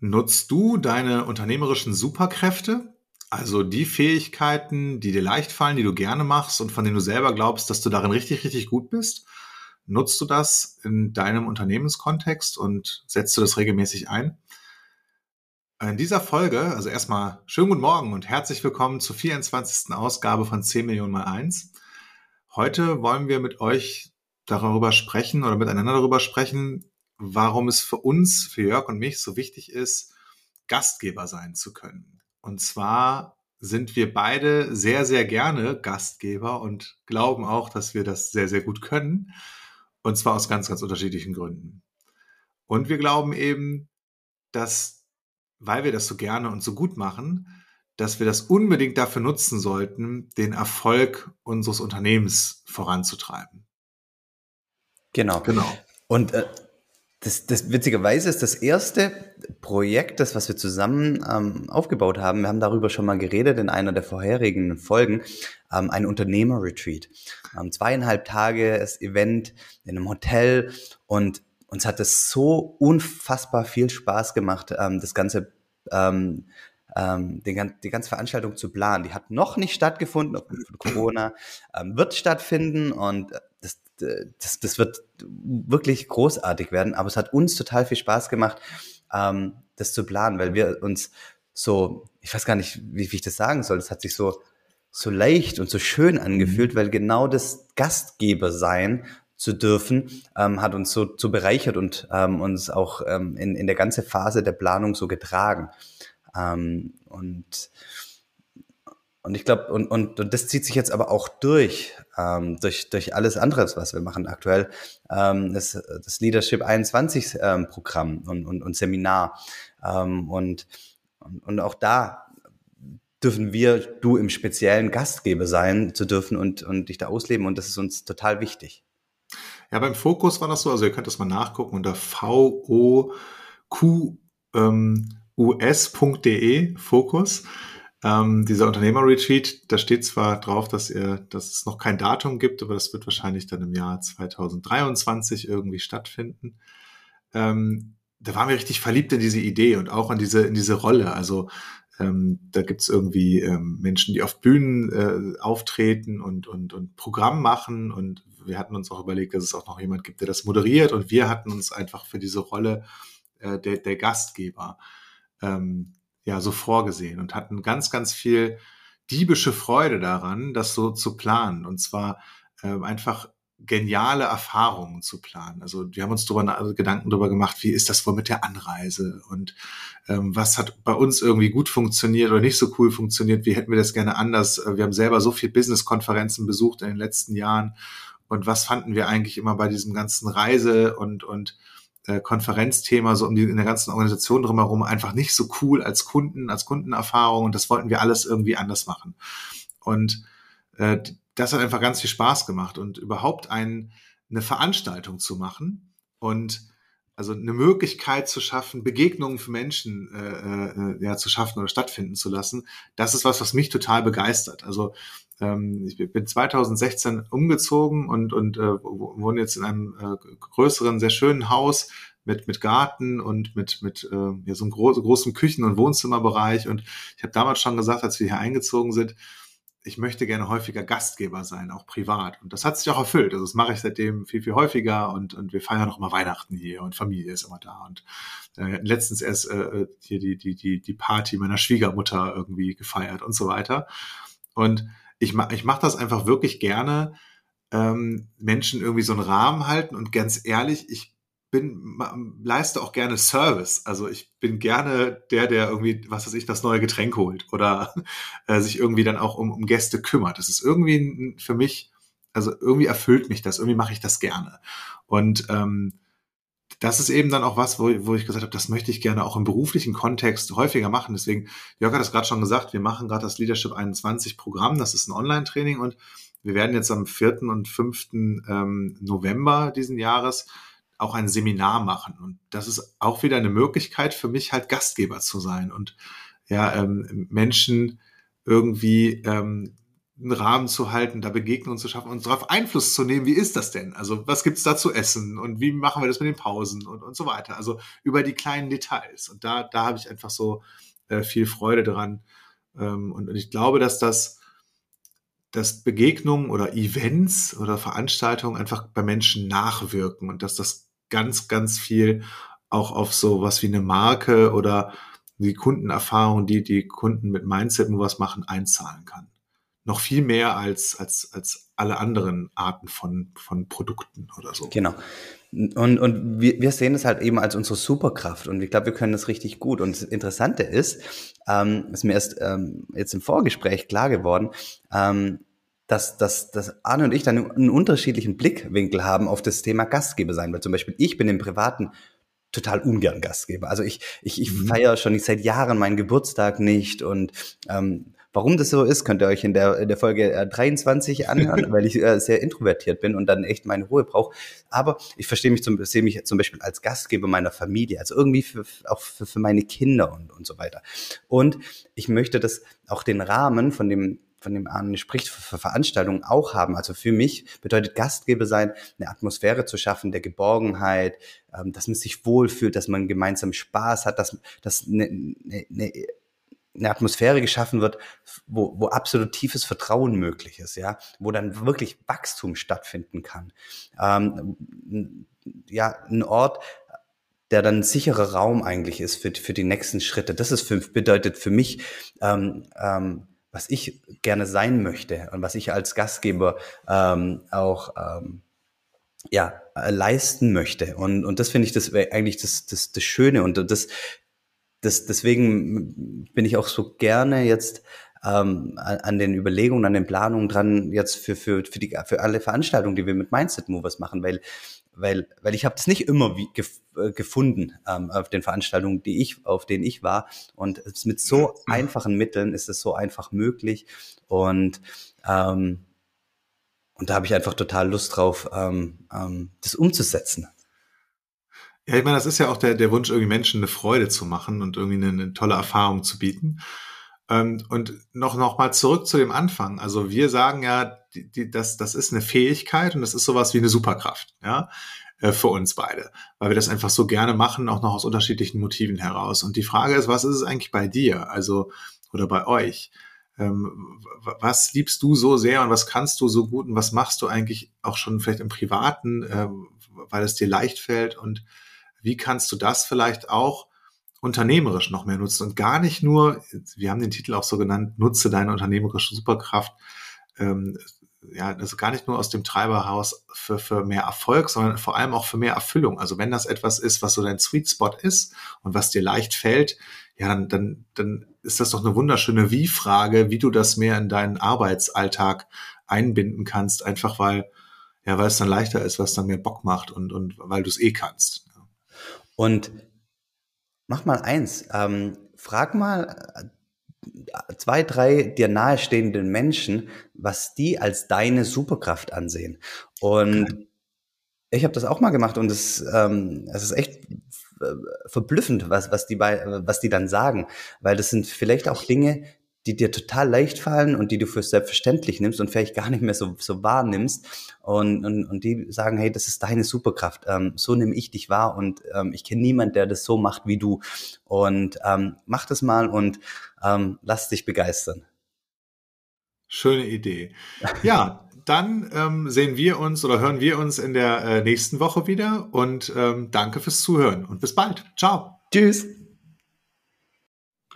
Nutzt du deine unternehmerischen Superkräfte, also die Fähigkeiten, die dir leicht fallen, die du gerne machst und von denen du selber glaubst, dass du darin richtig, richtig gut bist? Nutzt du das in deinem Unternehmenskontext und setzt du das regelmäßig ein? In dieser Folge, also erstmal schönen guten Morgen und herzlich willkommen zur 24. Ausgabe von 10 Millionen mal 1. Heute wollen wir mit euch darüber sprechen oder miteinander darüber sprechen, warum es für uns, für Jörg und mich so wichtig ist, Gastgeber sein zu können. Und zwar sind wir beide sehr, sehr gerne Gastgeber und glauben auch, dass wir das sehr, sehr gut können. Und zwar aus ganz, ganz unterschiedlichen Gründen. Und wir glauben eben, dass, weil wir das so gerne und so gut machen, dass wir das unbedingt dafür nutzen sollten, den Erfolg unseres Unternehmens voranzutreiben. Genau. Genau. Und äh, das, das witzigerweise ist das erste Projekt, das was wir zusammen ähm, aufgebaut haben. Wir haben darüber schon mal geredet in einer der vorherigen Folgen. Ähm, ein Unternehmer-Retreat. Ähm, zweieinhalb Tage das Event in einem Hotel und uns hat es so unfassbar viel Spaß gemacht, ähm, das ganze ähm, ähm, den, die ganze Veranstaltung zu planen. Die hat noch nicht stattgefunden, aufgrund von Corona, ähm, wird stattfinden und das, das, wird wirklich großartig werden. Aber es hat uns total viel Spaß gemacht, ähm, das zu planen, weil wir uns so, ich weiß gar nicht, wie, wie ich das sagen soll, es hat sich so, so leicht und so schön angefühlt, mhm. weil genau das Gastgeber sein zu dürfen, ähm, hat uns so, so bereichert und ähm, uns auch ähm, in, in der ganzen Phase der Planung so getragen. Ähm, und und ich glaube, und, und, und das zieht sich jetzt aber auch durch, ähm, durch, durch alles andere, was wir machen aktuell. Ähm, das, das Leadership 21 ähm, Programm und, und, und Seminar. Ähm, und, und, und auch da dürfen wir, du im speziellen Gastgeber sein zu dürfen und, und dich da ausleben. Und das ist uns total wichtig. Ja, beim Fokus war das so, also ihr könnt das mal nachgucken unter VOQ ähm, Fokus. Ähm, dieser Unternehmer-Retreat, da steht zwar drauf, dass, ihr, dass es noch kein Datum gibt, aber das wird wahrscheinlich dann im Jahr 2023 irgendwie stattfinden. Ähm, da waren wir richtig verliebt in diese Idee und auch in diese, in diese Rolle. Also ähm, da gibt's irgendwie ähm, Menschen, die auf Bühnen äh, auftreten und, und, und Programm machen. Und wir hatten uns auch überlegt, dass es auch noch jemand gibt, der das moderiert. Und wir hatten uns einfach für diese Rolle äh, der, der Gastgeber ähm, ja so vorgesehen und hatten ganz, ganz viel diebische Freude daran, das so zu planen. Und zwar äh, einfach geniale Erfahrungen zu planen. Also wir haben uns darüber also Gedanken darüber gemacht, wie ist das wohl mit der Anreise und ähm, was hat bei uns irgendwie gut funktioniert oder nicht so cool funktioniert, wie hätten wir das gerne anders. Wir haben selber so viel Business-Konferenzen besucht in den letzten Jahren und was fanden wir eigentlich immer bei diesem ganzen Reise und und äh, Konferenzthema so um die in der ganzen Organisation drumherum einfach nicht so cool als Kunden, als Kundenerfahrung und das wollten wir alles irgendwie anders machen. Und äh, das hat einfach ganz viel Spaß gemacht und überhaupt ein, eine Veranstaltung zu machen und also eine Möglichkeit zu schaffen, Begegnungen für Menschen äh, äh, ja, zu schaffen oder stattfinden zu lassen, das ist was, was mich total begeistert. Also ähm, ich bin 2016 umgezogen und, und äh, wohne jetzt in einem äh, größeren, sehr schönen Haus mit, mit Garten und mit, mit äh, ja, so einem groß, großen Küchen- und Wohnzimmerbereich. Und ich habe damals schon gesagt, als wir hier eingezogen sind, ich möchte gerne häufiger Gastgeber sein, auch privat. Und das hat sich auch erfüllt. Also das mache ich seitdem viel, viel häufiger und, und wir feiern auch immer Weihnachten hier und Familie ist immer da. Und äh, letztens erst äh, hier die, die, die, die Party meiner Schwiegermutter irgendwie gefeiert und so weiter. Und ich, ma ich mache das einfach wirklich gerne, ähm, Menschen irgendwie so einen Rahmen halten und ganz ehrlich, ich bin, leiste auch gerne Service. Also ich bin gerne der, der irgendwie, was weiß ich, das neue Getränk holt oder äh, sich irgendwie dann auch um, um Gäste kümmert. Das ist irgendwie für mich, also irgendwie erfüllt mich das, irgendwie mache ich das gerne. Und ähm, das ist eben dann auch was, wo, wo ich gesagt habe, das möchte ich gerne auch im beruflichen Kontext häufiger machen. Deswegen, Jörg hat es gerade schon gesagt, wir machen gerade das Leadership 21 Programm. Das ist ein Online-Training und wir werden jetzt am 4. und 5. Ähm, November diesen Jahres auch ein Seminar machen. Und das ist auch wieder eine Möglichkeit für mich, halt Gastgeber zu sein und ja, ähm, Menschen irgendwie ähm, einen Rahmen zu halten, da Begegnungen zu schaffen und darauf Einfluss zu nehmen, wie ist das denn? Also was gibt's da zu essen und wie machen wir das mit den Pausen und, und so weiter. Also über die kleinen Details. Und da, da habe ich einfach so äh, viel Freude dran. Ähm, und, und ich glaube, dass das dass Begegnungen oder Events oder Veranstaltungen einfach bei Menschen nachwirken und dass das ganz, ganz viel auch auf so was wie eine Marke oder die Kundenerfahrung, die die Kunden mit Mindset nur was machen, einzahlen kann. Noch viel mehr als, als, als alle anderen Arten von, von Produkten oder so. Genau. Und, und wir, wir sehen es halt eben als unsere Superkraft und ich glaube, wir können das richtig gut. Und das Interessante ist, ähm, ist mir erst ähm, jetzt im Vorgespräch klar geworden, ähm, dass, dass, dass Arne und ich dann einen unterschiedlichen Blickwinkel haben auf das Thema Gastgeber sein. Weil zum Beispiel ich bin im Privaten total ungern Gastgeber. Also ich, ich, ich mhm. feiere schon seit Jahren meinen Geburtstag nicht und ähm, Warum das so ist, könnt ihr euch in der, in der Folge 23 anhören, weil ich äh, sehr introvertiert bin und dann echt meine Ruhe brauche. Aber ich verstehe mich zum, sehe mich zum Beispiel als Gastgeber meiner Familie, also irgendwie für, auch für, für meine Kinder und, und so weiter. Und ich möchte das auch den Rahmen von dem von dem Arne spricht, für Veranstaltungen auch haben. Also für mich bedeutet Gastgeber sein, eine Atmosphäre zu schaffen, der Geborgenheit, ähm, dass man sich wohlfühlt, dass man gemeinsam Spaß hat, dass, dass eine, eine, eine eine Atmosphäre geschaffen wird, wo, wo absolut tiefes Vertrauen möglich ist, ja, wo dann wirklich Wachstum stattfinden kann. Ähm, ja, ein Ort, der dann ein sicherer Raum eigentlich ist für, für die nächsten Schritte. Das ist für, bedeutet für mich ähm, ähm, was ich gerne sein möchte und was ich als Gastgeber ähm, auch ähm, ja, leisten möchte. Und, und das finde ich das eigentlich das, das, das Schöne. Und das, das, deswegen bin ich auch so gerne jetzt ähm, an den Überlegungen, an den Planungen dran, jetzt für, für, für, die, für alle Veranstaltungen, die wir mit Mindset Movers machen, weil weil, weil ich habe das nicht immer wie, gef, äh, gefunden ähm, auf den Veranstaltungen, die ich, auf denen ich war. Und mit so einfachen Mitteln ist es so einfach möglich. Und ähm, und da habe ich einfach total Lust drauf, ähm, ähm, das umzusetzen. Ja, ich meine, das ist ja auch der, der Wunsch, irgendwie Menschen eine Freude zu machen und irgendwie eine, eine tolle Erfahrung zu bieten. Ähm, und noch, noch mal zurück zu dem Anfang. Also wir sagen ja, die, die, das, das ist eine Fähigkeit und das ist sowas wie eine Superkraft, ja, äh, für uns beide, weil wir das einfach so gerne machen, auch noch aus unterschiedlichen Motiven heraus. Und die Frage ist, was ist es eigentlich bei dir, also oder bei euch? Ähm, was liebst du so sehr und was kannst du so gut und was machst du eigentlich auch schon vielleicht im Privaten, äh, weil es dir leicht fällt und wie kannst du das vielleicht auch unternehmerisch noch mehr nutzen und gar nicht nur, wir haben den Titel auch so genannt, nutze deine unternehmerische Superkraft, ähm, ja, also gar nicht nur aus dem Treiberhaus für, für mehr Erfolg, sondern vor allem auch für mehr Erfüllung. Also wenn das etwas ist, was so dein Sweet Spot ist und was dir leicht fällt, ja, dann, dann, dann ist das doch eine wunderschöne Wie-Frage, wie du das mehr in deinen Arbeitsalltag einbinden kannst, einfach weil, ja, weil es dann leichter ist, was dann mehr Bock macht und, und weil du es eh kannst. Und Mach mal eins. Ähm, frag mal äh, zwei, drei dir nahestehenden Menschen, was die als deine Superkraft ansehen. Und okay. ich habe das auch mal gemacht und es, ähm, es ist echt äh, verblüffend, was, was, die bei, was die dann sagen. Weil das sind vielleicht auch Dinge, die dir total leicht fallen und die du für selbstverständlich nimmst und vielleicht gar nicht mehr so, so wahrnimmst. Und, und, und die sagen, hey, das ist deine Superkraft. Ähm, so nehme ich dich wahr und ähm, ich kenne niemand, der das so macht wie du. Und ähm, mach das mal und ähm, lass dich begeistern. Schöne Idee. Ja, dann ähm, sehen wir uns oder hören wir uns in der äh, nächsten Woche wieder und ähm, danke fürs Zuhören und bis bald. Ciao. Tschüss.